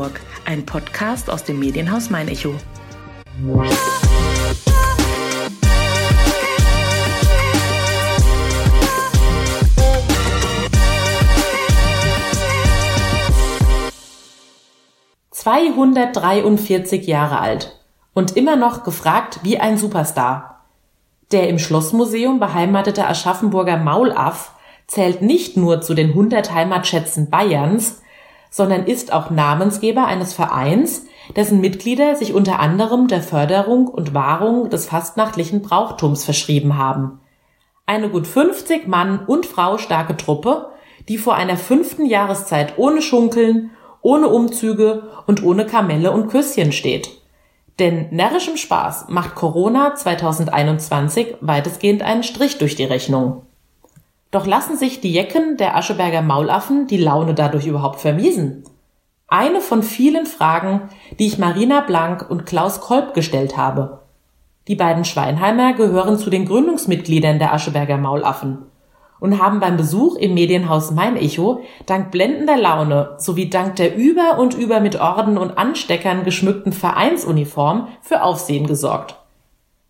Aschaffenburg, ein Podcast aus dem Medienhaus Mein Echo. Zweihundertdreiundvierzig Jahre alt und immer noch gefragt wie ein Superstar. Der im Schlossmuseum beheimatete Aschaffenburger Maulaff zählt nicht nur zu den 100 Heimatschätzen Bayerns, sondern ist auch Namensgeber eines Vereins, dessen Mitglieder sich unter anderem der Förderung und Wahrung des fastnachtlichen Brauchtums verschrieben haben. Eine gut 50 Mann und Frau starke Truppe, die vor einer fünften Jahreszeit ohne Schunkeln, ohne Umzüge und ohne Kamelle und Küsschen steht. Denn närrischem Spaß macht Corona 2021 weitestgehend einen Strich durch die Rechnung. Doch lassen sich die Jecken der Ascheberger Maulaffen die Laune dadurch überhaupt vermiesen? Eine von vielen Fragen, die ich Marina Blank und Klaus Kolb gestellt habe. Die beiden Schweinheimer gehören zu den Gründungsmitgliedern der Ascheberger Maulaffen und haben beim Besuch im Medienhaus Mein Echo dank blendender Laune sowie dank der über und über mit Orden und Ansteckern geschmückten Vereinsuniform für Aufsehen gesorgt.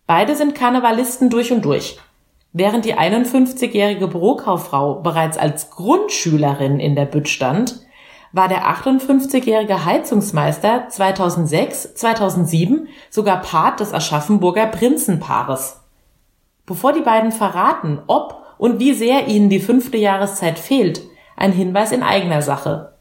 Beide sind Karnevalisten durch und durch. Während die 51-jährige Bürokauffrau bereits als Grundschülerin in der Bütt stand, war der 58-jährige Heizungsmeister 2006, 2007 sogar Part des Aschaffenburger Prinzenpaares. Bevor die beiden verraten, ob und wie sehr ihnen die fünfte Jahreszeit fehlt, ein Hinweis in eigener Sache.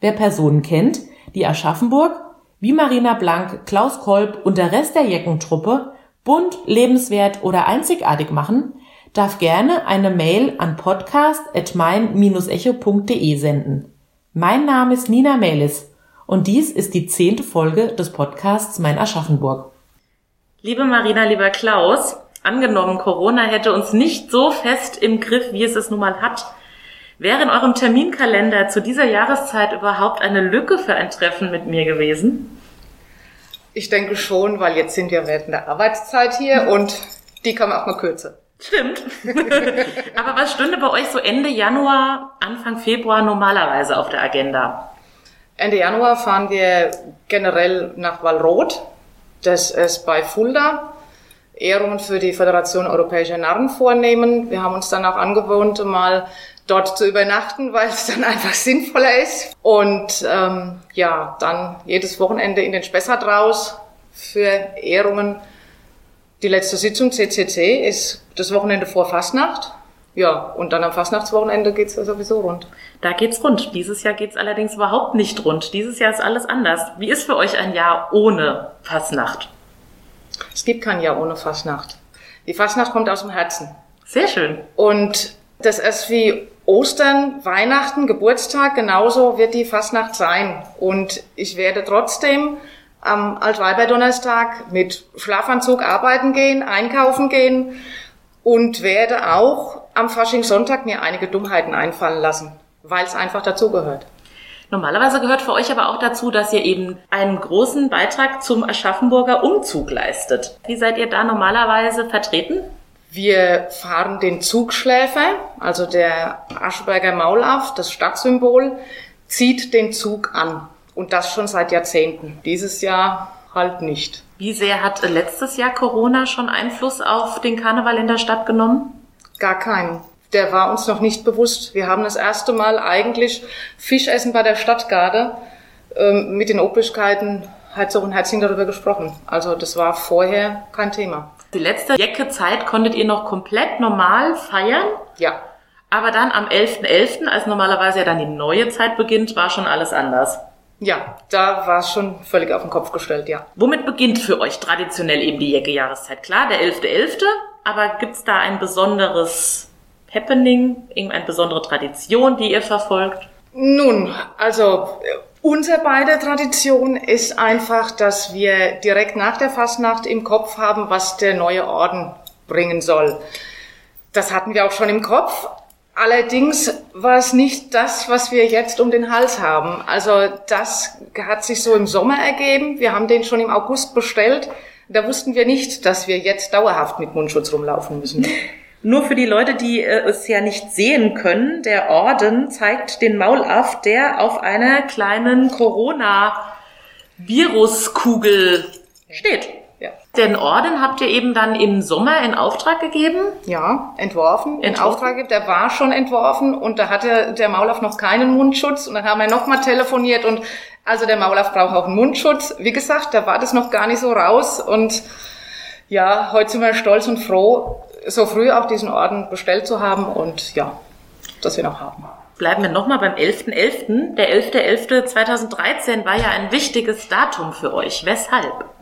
Wer Personen kennt, die Aschaffenburg, wie Marina Blank, Klaus Kolb und der Rest der Jeckentruppe bunt, lebenswert oder einzigartig machen, darf gerne eine Mail an podcast.mein-echo.de senden. Mein Name ist Nina Melis und dies ist die zehnte Folge des Podcasts Mein Aschaffenburg. Liebe Marina, lieber Klaus, angenommen Corona hätte uns nicht so fest im Griff, wie es es nun mal hat, wäre in eurem Terminkalender zu dieser Jahreszeit überhaupt eine Lücke für ein Treffen mit mir gewesen? Ich denke schon, weil jetzt sind wir während der Arbeitszeit hier und die kann man auch mal kürzer. Stimmt. Aber was stünde bei euch so Ende Januar, Anfang Februar normalerweise auf der Agenda? Ende Januar fahren wir generell nach Wallroth. Das ist bei Fulda. Ehrungen für die Föderation Europäischer Narren vornehmen. Wir haben uns dann auch angewohnt, mal dort zu übernachten, weil es dann einfach sinnvoller ist. Und ähm, ja, dann jedes Wochenende in den Spessart raus für Ehrungen die letzte Sitzung CCC ist das Wochenende vor Fastnacht. Ja, und dann am Fastnachtswochenende geht's ja sowieso rund. Da geht's rund. Dieses Jahr geht's allerdings überhaupt nicht rund. Dieses Jahr ist alles anders. Wie ist für euch ein Jahr ohne Fastnacht? Es gibt kein Jahr ohne Fastnacht. Die Fastnacht kommt aus dem Herzen. Sehr schön. Und das ist wie Ostern, Weihnachten, Geburtstag, genauso wird die Fastnacht sein. Und ich werde trotzdem am Altweiberdonnerstag mit Schlafanzug arbeiten gehen, einkaufen gehen und werde auch am Faschingssonntag mir einige Dummheiten einfallen lassen, weil es einfach dazugehört. Normalerweise gehört für euch aber auch dazu, dass ihr eben einen großen Beitrag zum Aschaffenburger Umzug leistet. Wie seid ihr da normalerweise vertreten? Wir fahren den Zugschläfer, also der Aschberger Maulaff, das Stadtsymbol, zieht den Zug an. Und das schon seit Jahrzehnten. Dieses Jahr halt nicht. Wie sehr hat letztes Jahr Corona schon Einfluss auf den Karneval in der Stadt genommen? Gar keinen. Der war uns noch nicht bewusst. Wir haben das erste Mal eigentlich Fischessen bei der Stadtgarde ähm, mit den Obrigkeiten Herzog und Herzing darüber gesprochen. Also das war vorher kein Thema. Die letzte Jecke-Zeit konntet ihr noch komplett normal feiern? Ja. Aber dann am 11.11., .11., als normalerweise ja dann die neue Zeit beginnt, war schon alles anders. Ja, da war es schon völlig auf den Kopf gestellt, ja. Womit beginnt für euch traditionell eben die Jäcke-Jahreszeit? Klar, der 11.11., .11., aber gibt's da ein besonderes Happening, irgendeine besondere Tradition, die ihr verfolgt? Nun, also unsere beide Tradition ist einfach, dass wir direkt nach der Fastnacht im Kopf haben, was der neue Orden bringen soll. Das hatten wir auch schon im Kopf, Allerdings war es nicht das, was wir jetzt um den Hals haben. Also das hat sich so im Sommer ergeben. Wir haben den schon im August bestellt. Da wussten wir nicht, dass wir jetzt dauerhaft mit Mundschutz rumlaufen müssen. Nur für die Leute, die äh, es ja nicht sehen können, der Orden zeigt den Maulaff, der auf einer kleinen Corona-Viruskugel steht. Den Orden habt ihr eben dann im Sommer in Auftrag gegeben. Ja, entworfen, in Entworfen. Auftrag gegeben. Der war schon entworfen und da hatte der Maulaff noch keinen Mundschutz und dann haben wir nochmal telefoniert und also der Maulaff braucht auch einen Mundschutz. Wie gesagt, da war das noch gar nicht so raus und ja, heute sind wir stolz und froh, so früh auch diesen Orden bestellt zu haben und ja, dass wir noch haben. Bleiben wir nochmal beim 11.11. Der 11.11.2013 war ja ein wichtiges Datum für euch. Weshalb?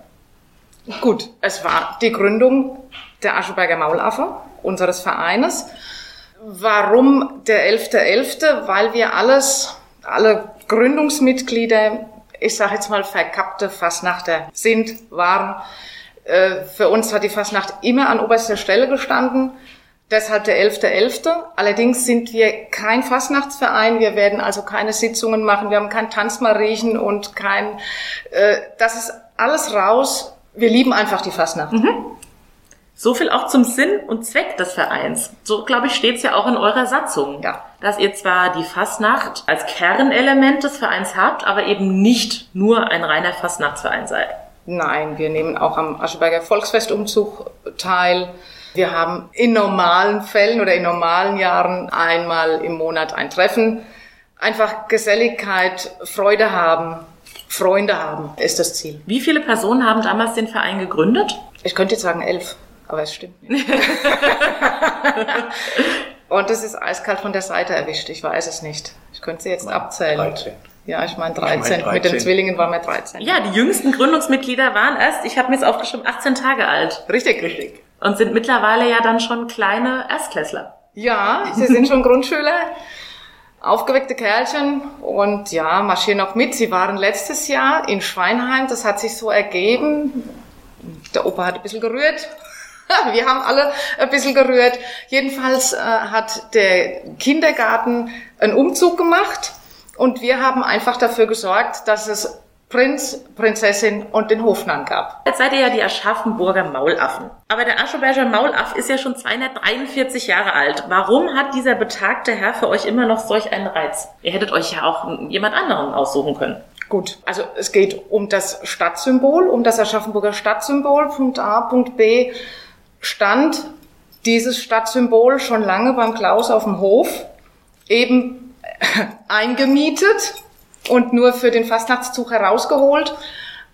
Gut, es war die Gründung der Ascheberger Maulaffe, unseres Vereines. Warum der 11.11.? Weil wir alles, alle Gründungsmitglieder, ich sage jetzt mal verkappte Fastnachter sind, waren. Äh, Für uns hat die Fastnacht immer an oberster Stelle gestanden. Deshalb der 11.11. Allerdings sind wir kein Fastnachtsverein. Wir werden also keine Sitzungen machen. Wir haben kein Tanzmariechen und kein, äh, das ist alles raus. Wir lieben einfach die Fastnacht. So viel auch zum Sinn und Zweck des Vereins. So, glaube ich, steht es ja auch in eurer Satzung. Ja. Dass ihr zwar die Fastnacht als Kernelement des Vereins habt, aber eben nicht nur ein reiner Fastnachtsverein seid. Nein, wir nehmen auch am Ascheberger Volksfestumzug teil. Wir haben in normalen Fällen oder in normalen Jahren einmal im Monat ein Treffen. Einfach Geselligkeit, Freude haben, Freunde haben, ist das Ziel. Wie viele Personen haben damals den Verein gegründet? Ich könnte jetzt sagen elf, aber es stimmt nicht. Und das ist eiskalt von der Seite erwischt. Ich weiß es nicht. Ich könnte sie jetzt abzählen. 13. Ja, ich meine Ich mein 13. Mit den 13. Zwillingen waren wir 13. Ja, die jüngsten Gründungsmitglieder waren erst, ich habe mir jetzt aufgeschrieben, 18 Tage alt Richtig, richtig. und sind mittlerweile ja dann schon kleine Erstklässler. Ja, sie sind schon Grundschüler, aufgeweckte Kerlchen und ja, marschieren auch mit. Sie waren letztes Jahr in Schweinheim, das hat sich so ergeben. Der Opa hat ein bisschen gerührt. Wir haben alle ein bisschen gerührt. Jedenfalls äh, hat der Kindergarten einen Umzug gemacht und wir haben einfach dafür gesorgt, dass es Prinz, Prinzessin und den Hofnarren gab. Jetzt seid ihr ja die Aschaffenburger Maulaffen. Aber der Ascheberger Maulaff ist ja schon 243 Jahre alt. Warum hat dieser betagte Herr für euch immer noch solch einen Reiz? Ihr hättet euch ja auch jemand anderen aussuchen können. Gut, also es geht um das Stadtsymbol, um das Aschaffenburger Stadtsymbol, Punkt A, Punkt B, stand dieses Stadtsymbol schon lange beim Klaus auf dem Hof, eben eingemietet und nur für den Fastnachtszug herausgeholt.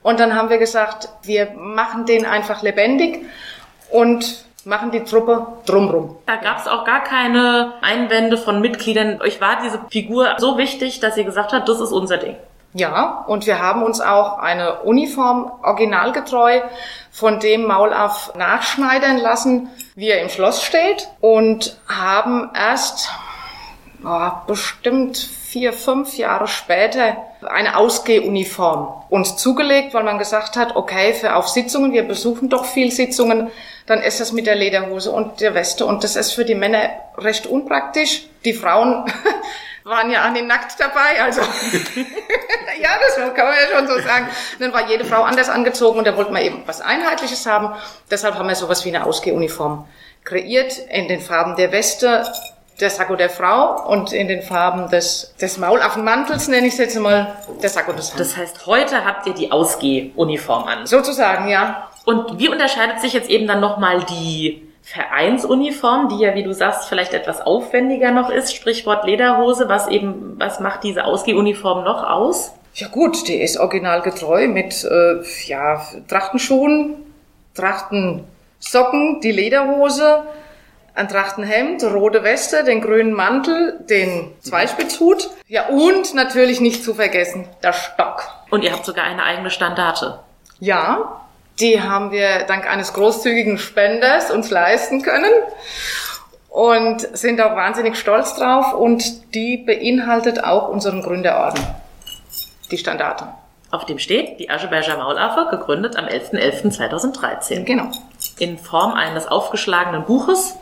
Und dann haben wir gesagt, wir machen den einfach lebendig und machen die Truppe drumrum. Da gab es auch gar keine Einwände von Mitgliedern. Euch war diese Figur so wichtig, dass ihr gesagt habt, das ist unser Ding. Ja, und wir haben uns auch eine Uniform originalgetreu von dem Maulaff nachschneidern lassen, wie er im Schloss steht und haben erst oh, bestimmt vier, fünf Jahre später eine Ausgehuniform uns zugelegt, weil man gesagt hat, okay, für auf Sitzungen, wir besuchen doch viel Sitzungen, dann ist das mit der Lederhose und der Weste und das ist für die Männer recht unpraktisch. Die Frauen waren ja an den nackt dabei, also ja, das kann man ja schon so sagen. Dann war jede Frau anders angezogen und da wollten wir eben was Einheitliches haben. Deshalb haben wir sowas wie eine Ausgehuniform kreiert in den Farben der Weste, der Sakko der Frau und in den Farben des, des Maulaffenmantels, nenne ich es jetzt mal, der Sakko des Herrn. Das heißt, heute habt ihr die Ausgehuniform an. Sozusagen, ja. Und wie unterscheidet sich jetzt eben dann nochmal die Vereinsuniform, die ja, wie du sagst, vielleicht etwas aufwendiger noch ist, Sprichwort Lederhose, was eben, was macht diese Ausgehuniform noch aus? Ja gut, die ist originalgetreu mit äh, ja, Trachtenschuhen, Trachtensocken, die Lederhose, ein Trachtenhemd, rote Weste, den grünen Mantel, den Zweispitzhut. Ja, und natürlich nicht zu vergessen, der Stock. Und ihr habt sogar eine eigene Standarte. Ja, die haben wir dank eines großzügigen Spenders uns leisten können und sind auch wahnsinnig stolz drauf und die beinhaltet auch unseren Gründerorden, die Standarte. Auf dem steht die Ascheberger Maulaffe, gegründet am 11.11.2013. Genau. In Form eines aufgeschlagenen Buches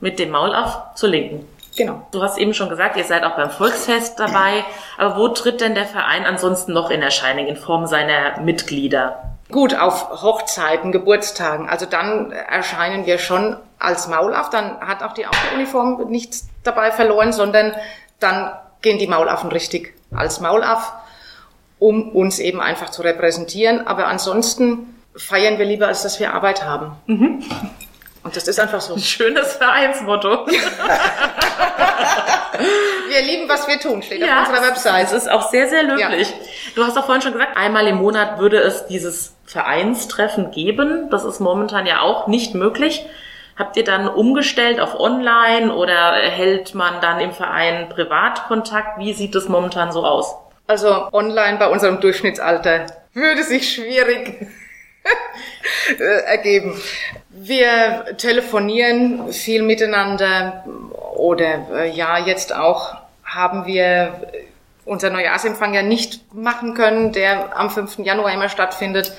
mit dem Maulaff zur Linken. Genau. Du hast eben schon gesagt, ihr seid auch beim Volksfest dabei. Aber wo tritt denn der Verein ansonsten noch in Erscheinung in Form seiner Mitglieder? Gut, auf Hochzeiten, Geburtstagen, also dann erscheinen wir schon als Maulaff, dann hat auch die Autouniform nichts dabei verloren, sondern dann gehen die Maulaffen richtig als Maulaff, um uns eben einfach zu repräsentieren. Aber ansonsten feiern wir lieber, als dass wir Arbeit haben. Mhm. Und das ist einfach so. Ein schönes Vereinsmotto. wir lieben, was wir tun, steht ja, auf unserer Website. Das ist auch sehr, sehr löblich. Ja. Du hast doch vorhin schon gesagt, einmal im Monat würde es dieses Vereinstreffen geben. Das ist momentan ja auch nicht möglich. Habt ihr dann umgestellt auf online oder hält man dann im Verein Privatkontakt? Wie sieht es momentan so aus? Also online bei unserem Durchschnittsalter würde sich schwierig ergeben. Wir telefonieren viel miteinander oder äh, ja, jetzt auch haben wir unser Neujahrsempfang ja nicht machen können, der am 5. Januar immer stattfindet.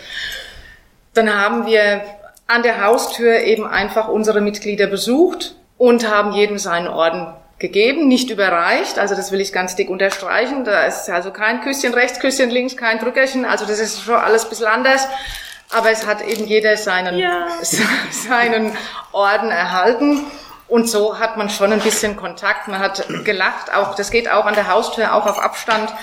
Dann haben wir an der Haustür eben einfach unsere Mitglieder besucht und haben jedem seinen Orden gegeben, nicht überreicht. Also das will ich ganz dick unterstreichen. Da ist also kein Küsschen rechts, Küsschen links, kein Drückerchen. Also das ist schon alles ein bisschen anders. Aber es hat eben jeder seinen, ja. seinen Orden erhalten. Und so hat man schon ein bisschen Kontakt. Man hat gelacht. Auch, das geht auch an der Haustür, auch auf Abstand.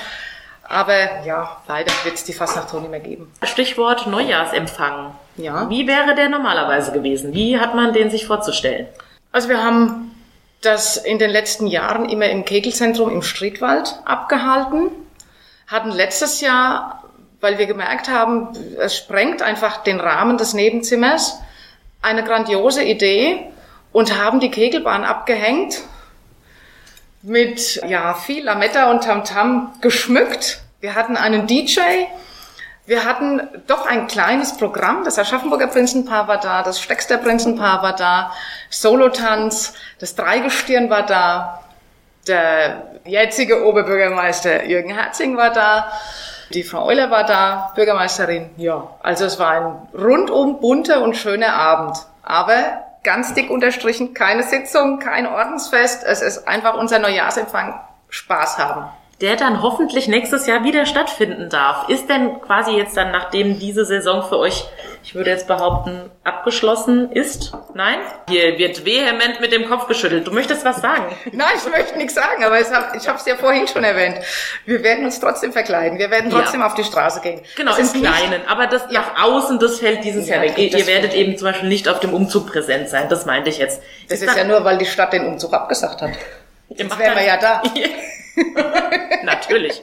Aber ja, leider wird es die Fastnacht so nicht mehr geben. Stichwort Neujahrsempfang. Ja. Wie wäre der normalerweise gewesen? Wie hat man den sich vorzustellen? Also wir haben das in den letzten Jahren immer im Kegelzentrum im Striedwald abgehalten. Hatten letztes Jahr, weil wir gemerkt haben, es sprengt einfach den Rahmen des Nebenzimmers, eine grandiose Idee und haben die Kegelbahn abgehängt mit ja viel Lametta und Tamtam geschmückt. Wir hatten einen DJ. Wir hatten doch ein kleines Programm. Das Aschaffenburger Prinzenpaar war da, das Steckster Prinzenpaar war da, Solotanz, das Dreigestirn war da, der jetzige Oberbürgermeister Jürgen Herzing war da, die Frau Euler war da, Bürgermeisterin. Ja, also es war ein rundum bunter und schöner Abend. Aber ganz dick unterstrichen, keine Sitzung, kein Ordensfest. Es ist einfach unser Neujahrsempfang Spaß haben. Der dann hoffentlich nächstes Jahr wieder stattfinden darf. Ist denn quasi jetzt dann, nachdem diese Saison für euch, ich würde jetzt behaupten, abgeschlossen ist? Nein? Hier wird vehement mit dem Kopf geschüttelt. Du möchtest was sagen? Nein, ich möchte nichts sagen, aber ich habe es ja vorhin schon erwähnt. Wir werden uns trotzdem verkleiden. Wir werden trotzdem ja. auf die Straße gehen. Genau, im Kleinen. Aber das ja. nach außen, das fällt dieses ja, Jahr weg. Ihr, ihr werdet eben zum Beispiel nicht auf dem Umzug präsent sein. Das meinte ich jetzt. Das ist, ist ja nur, weil die Stadt den Umzug abgesagt hat. Jetzt wären wir ja da. Natürlich.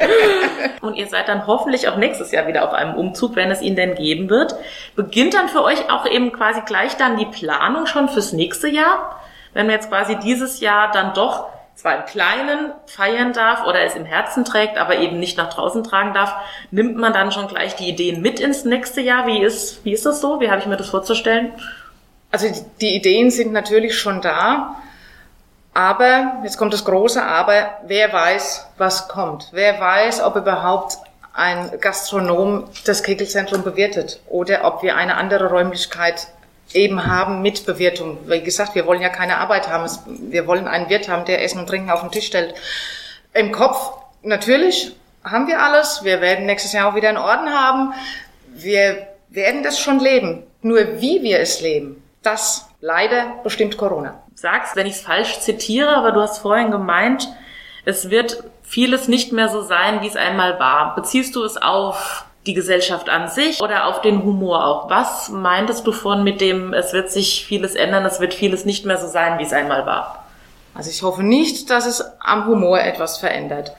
und ihr seid dann hoffentlich auch nächstes Jahr wieder auf einem Umzug, wenn es ihn denn geben wird. Beginnt dann für euch auch eben quasi gleich dann die Planung schon fürs nächste Jahr? Wenn man jetzt quasi dieses Jahr dann doch zwar im Kleinen feiern darf oder es im Herzen trägt, aber eben nicht nach draußen tragen darf, nimmt man dann schon gleich die Ideen mit ins nächste Jahr? Wie ist, wie ist das so? Wie habe ich mir das vorzustellen? Also die Ideen sind natürlich schon da. Aber, jetzt kommt das große Aber, wer weiß, was kommt? Wer weiß, ob überhaupt ein Gastronom das Kegelzentrum bewirtet oder ob wir eine andere Räumlichkeit eben haben mit Bewirtung. Wie gesagt, wir wollen ja keine Arbeit haben. Wir wollen einen Wirt haben, der Essen und Trinken auf den Tisch stellt. Im Kopf, natürlich haben wir alles. Wir werden nächstes Jahr auch wieder einen Orden haben. Wir werden das schon leben. Nur wie wir es leben, das leider bestimmt Corona sagst, wenn ich es falsch zitiere, aber du hast vorhin gemeint, es wird vieles nicht mehr so sein, wie es einmal war. Beziehst du es auf die Gesellschaft an sich oder auf den Humor auch? Was meintest du von mit dem, es wird sich vieles ändern, es wird vieles nicht mehr so sein, wie es einmal war? Also ich hoffe nicht, dass es am Humor etwas verändert.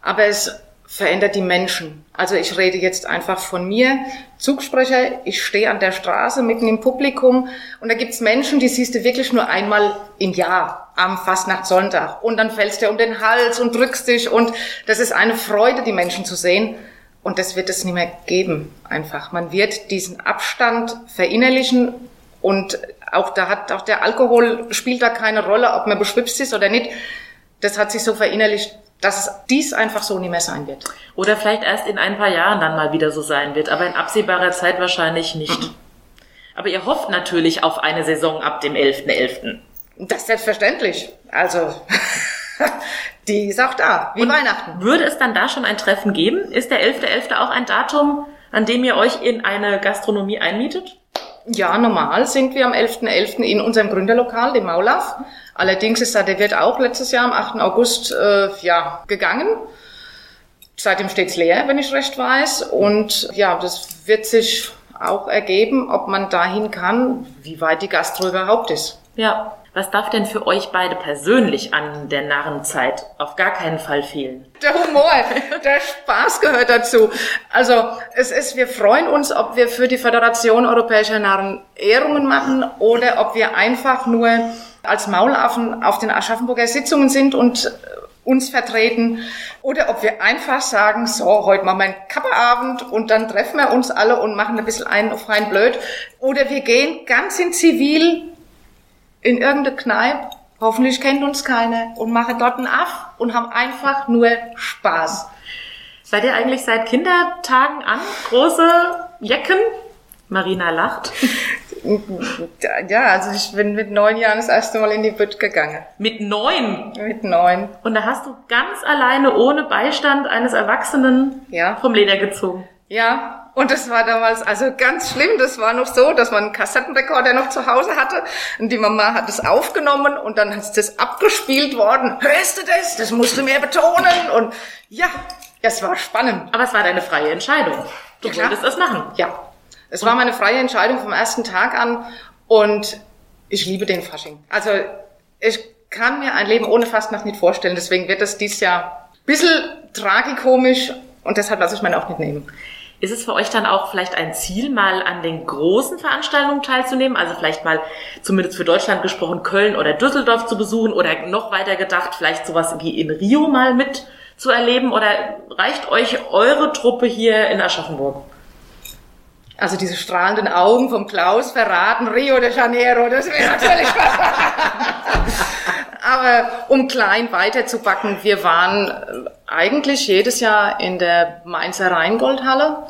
Aber es verändert die Menschen. Also ich rede jetzt einfach von mir, Zugsprecher, ich stehe an der Straße mitten im Publikum und da gibt's Menschen, die siehst du wirklich nur einmal im Jahr am Fastnachtssonntag und dann fällst du um den Hals und drückst dich und das ist eine Freude, die Menschen zu sehen und das wird es nicht mehr geben einfach. Man wird diesen Abstand verinnerlichen und auch da hat auch der Alkohol spielt da keine Rolle, ob man beschwipst ist oder nicht. Das hat sich so verinnerlicht, dass es dies einfach so nie mehr sein wird. Oder vielleicht erst in ein paar Jahren dann mal wieder so sein wird, aber in absehbarer Zeit wahrscheinlich nicht. Mhm. Aber ihr hofft natürlich auf eine Saison ab dem 11.11. .11. Das ist selbstverständlich. Also, die ist auch da, wie Und Weihnachten. Würde es dann da schon ein Treffen geben? Ist der 11.11. .11. auch ein Datum, an dem ihr euch in eine Gastronomie einmietet? Ja, normal sind wir am 11.11. in unserem Gründerlokal, dem Maulaf. Allerdings ist da der Wirt auch letztes Jahr am 8. August äh, ja, gegangen. Seitdem steht's leer, wenn ich recht weiß. Und ja, das wird sich auch ergeben, ob man dahin kann, wie weit die Gastro überhaupt ist. Ja. Was darf denn für euch beide persönlich an der Narrenzeit auf gar keinen Fall fehlen? Der Humor, der Spaß gehört dazu. Also es ist, wir freuen uns, ob wir für die Föderation Europäischer Narren Ehrungen machen oder ob wir einfach nur als Maulaffen auf den Aschaffenburger Sitzungen sind und uns vertreten oder ob wir einfach sagen, so, heute machen wir einen Kappeabend und dann treffen wir uns alle und machen ein bisschen einen auf rein blöd. Oder wir gehen ganz in Zivil in irgendeine Kneipe, hoffentlich kennt uns keiner und machen dort einen Aff und haben einfach nur Spaß. Seid ihr eigentlich seit Kindertagen an große Jecken? Marina lacht. Ja, also ich bin mit neun Jahren das erste Mal in die Bütt gegangen. Mit neun? Mit neun. Und da hast du ganz alleine ohne Beistand eines Erwachsenen ja. vom Leder gezogen. Ja, und das war damals also ganz schlimm. Das war noch so, dass man einen Kassettenrekorder noch zu Hause hatte und die Mama hat es aufgenommen und dann ist das abgespielt worden. Hörst du das? Das musst du mehr betonen und ja, es war spannend. Aber es war deine freie Entscheidung. Du Ja, wolltest das machen. Ja, es war meine freie Entscheidung vom ersten Tag an und ich liebe den Fasching. Also ich kann mir ein Leben ohne Fastnacht nicht vorstellen. Deswegen wird das dieses Jahr ein bisschen tragikomisch und deshalb lasse ich meinen auch nicht nehmen. Ist es für euch dann auch vielleicht ein Ziel, mal an den großen Veranstaltungen teilzunehmen? Also vielleicht mal, zumindest für Deutschland gesprochen, Köln oder Düsseldorf zu besuchen oder noch weiter gedacht, vielleicht sowas wie in Rio mal mit zu erleben? Oder reicht euch eure Truppe hier in Aschaffenburg? Also diese strahlenden Augen vom Klaus verraten Rio de Janeiro, das wäre natürlich Aber um klein weiterzubacken, wir waren äh, eigentlich jedes Jahr in der Mainzer Rheingoldhalle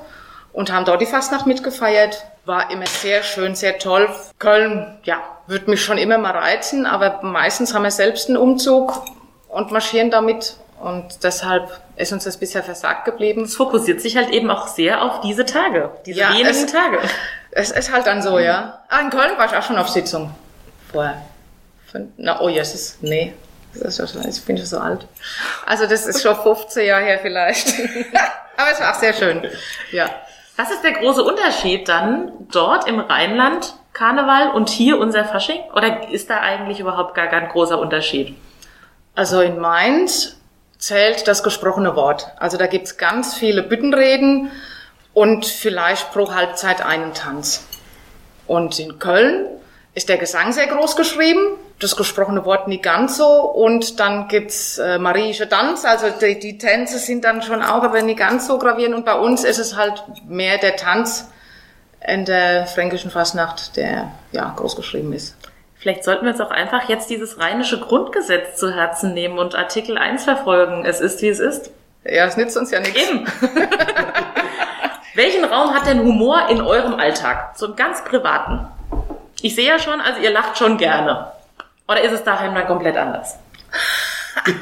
und haben dort die Fastnacht mitgefeiert. War immer sehr schön, sehr toll. Köln, ja, würde mich schon immer mal reizen, aber meistens haben wir selbst einen Umzug und marschieren damit und deshalb ist uns das bisher versagt geblieben. Es fokussiert sich halt eben auch sehr auf diese Tage, diese Ja, wenigen es- Tage. Es ist halt dann so, ja. Ah, in Köln war ich auch schon auf Sitzung. Vorher. Na, oh, Jesus, nee. Das ist schon, ich bin schon so alt. Also das ist schon 15 Jahre her vielleicht. Aber es war auch sehr schön. Ja. Was ist der große Unterschied dann dort im Rheinland Karneval und hier unser Fasching? Oder ist da eigentlich überhaupt gar kein großer Unterschied? Also in Mainz zählt das gesprochene Wort. Also da gibt's ganz viele Büttenreden und vielleicht pro Halbzeit einen Tanz. Und in Köln ist der Gesang sehr groß geschrieben, das gesprochene Wort nie ganz so. Und dann gibt's äh, mariische Tanz, also die, die Tänze sind dann schon auch, aber nie ganz so gravierend. Und bei uns ist es halt mehr der Tanz in der fränkischen Fastnacht, der ja groß geschrieben ist. Vielleicht sollten wir uns auch einfach jetzt dieses rheinische Grundgesetz zu Herzen nehmen und Artikel 1 verfolgen. Es ist, wie es ist. Ja, es nützt uns ja nichts. Eben. Welchen Raum hat denn Humor in eurem Alltag? So im ganz privaten. Ich sehe ja schon, also ihr lacht schon gerne. Oder ist es daheim dann komplett anders?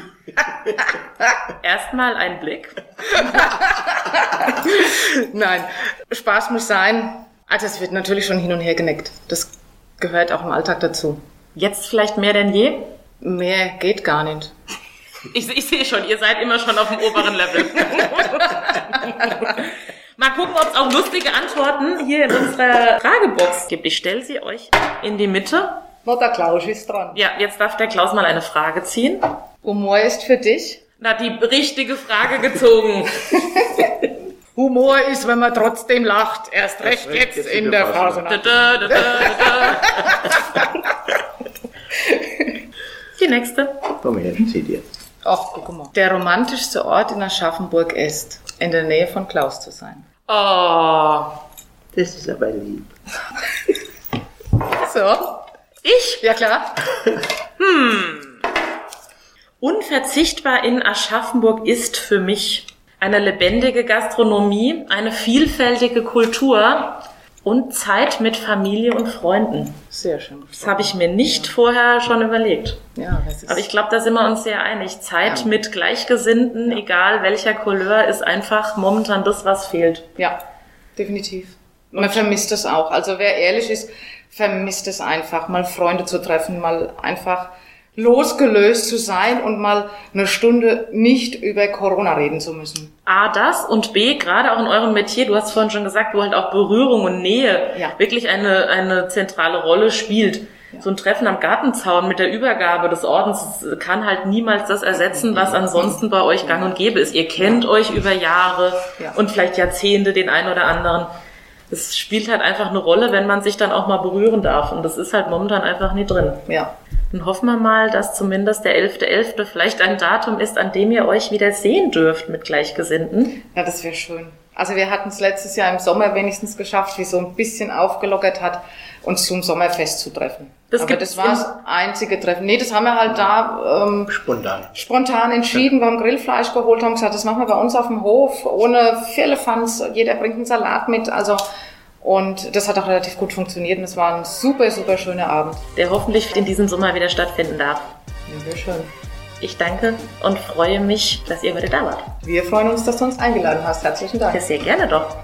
Erstmal ein Blick. Nein, Spaß muss sein. Also es wird natürlich schon hin und her geneckt. Das gehört auch im Alltag dazu. Jetzt vielleicht mehr denn je? Mehr geht gar nicht. Ich, ich sehe schon, ihr seid immer schon auf dem oberen Level. Mal gucken, ob es auch lustige Antworten hier in unserer Fragebox gibt. Ich stelle sie euch in die Mitte. Mutter Klaus ist dran. Ja, jetzt darf der Klaus mal eine Frage ziehen. Humor ist für dich? Na, die richtige Frage gezogen. Humor ist, wenn man trotzdem lacht. Erst recht jetzt, in der Phase. Da, da, da, da, da. Die nächste. Komm, helfen Sie dir. Ach, guck mal. Der romantischste Ort in Aschaffenburg ist, in der Nähe von Klaus zu sein. Oh. Das ist aber lieb. So? Ich? Ja, klar. Unverzichtbar in Aschaffenburg ist für mich eine lebendige Gastronomie, eine vielfältige Kultur und Zeit mit Familie und Freunden. Sehr schön. Das habe ich mir nicht vorher schon überlegt. Ja, das ist Aber ich glaube, da sind wir uns sehr einig. Zeit Ja. mit Gleichgesinnten, egal welcher Couleur, ist einfach momentan das, was fehlt. Ja. definitiv. Man vermisst es auch. Also wer ehrlich ist, vermisst es einfach, mal Freunde zu treffen, mal einfach losgelöst zu sein und mal eine Stunde nicht über Corona reden zu müssen. A, das und B, gerade auch in eurem Metier, du hast vorhin schon gesagt, wo halt auch Berührung und Nähe Ja. wirklich eine, eine zentrale Rolle spielt. So ein Treffen am Gartenzaun mit der Übergabe des Ordens kann halt niemals das ersetzen, was ansonsten bei euch gang und gäbe ist. Ihr kennt euch über Jahre Ja. und vielleicht Jahrzehnte den einen oder anderen. Es spielt halt einfach eine Rolle, wenn man sich dann auch mal berühren darf. Und das ist halt momentan einfach nie drin. Ja. Dann hoffen wir mal, dass zumindest der 11.11. vielleicht ein Datum ist, an dem ihr euch wieder sehen dürft mit Gleichgesinnten. Ja, das wäre schön. Also wir hatten es letztes Jahr im Sommer wenigstens geschafft, wie so ein bisschen aufgelockert hat, uns zum Sommerfest zu treffen. Das Aber das war das einzige Treffen. Nee, das haben wir halt da ähm, Spontan. spontan entschieden, wir haben Grillfleisch geholt, haben gesagt, das machen wir bei uns auf dem Hof, ohne Firlefanz, jeder bringt einen Salat mit, also und das hat auch relativ gut funktioniert und es war ein super, super schöner Abend. der hoffentlich in diesem Sommer wieder stattfinden darf. Ja, sehr schön. Ich danke und freue mich, dass ihr heute da wart. Wir freuen uns, dass du uns eingeladen hast. Herzlichen Dank. Sehr gerne doch.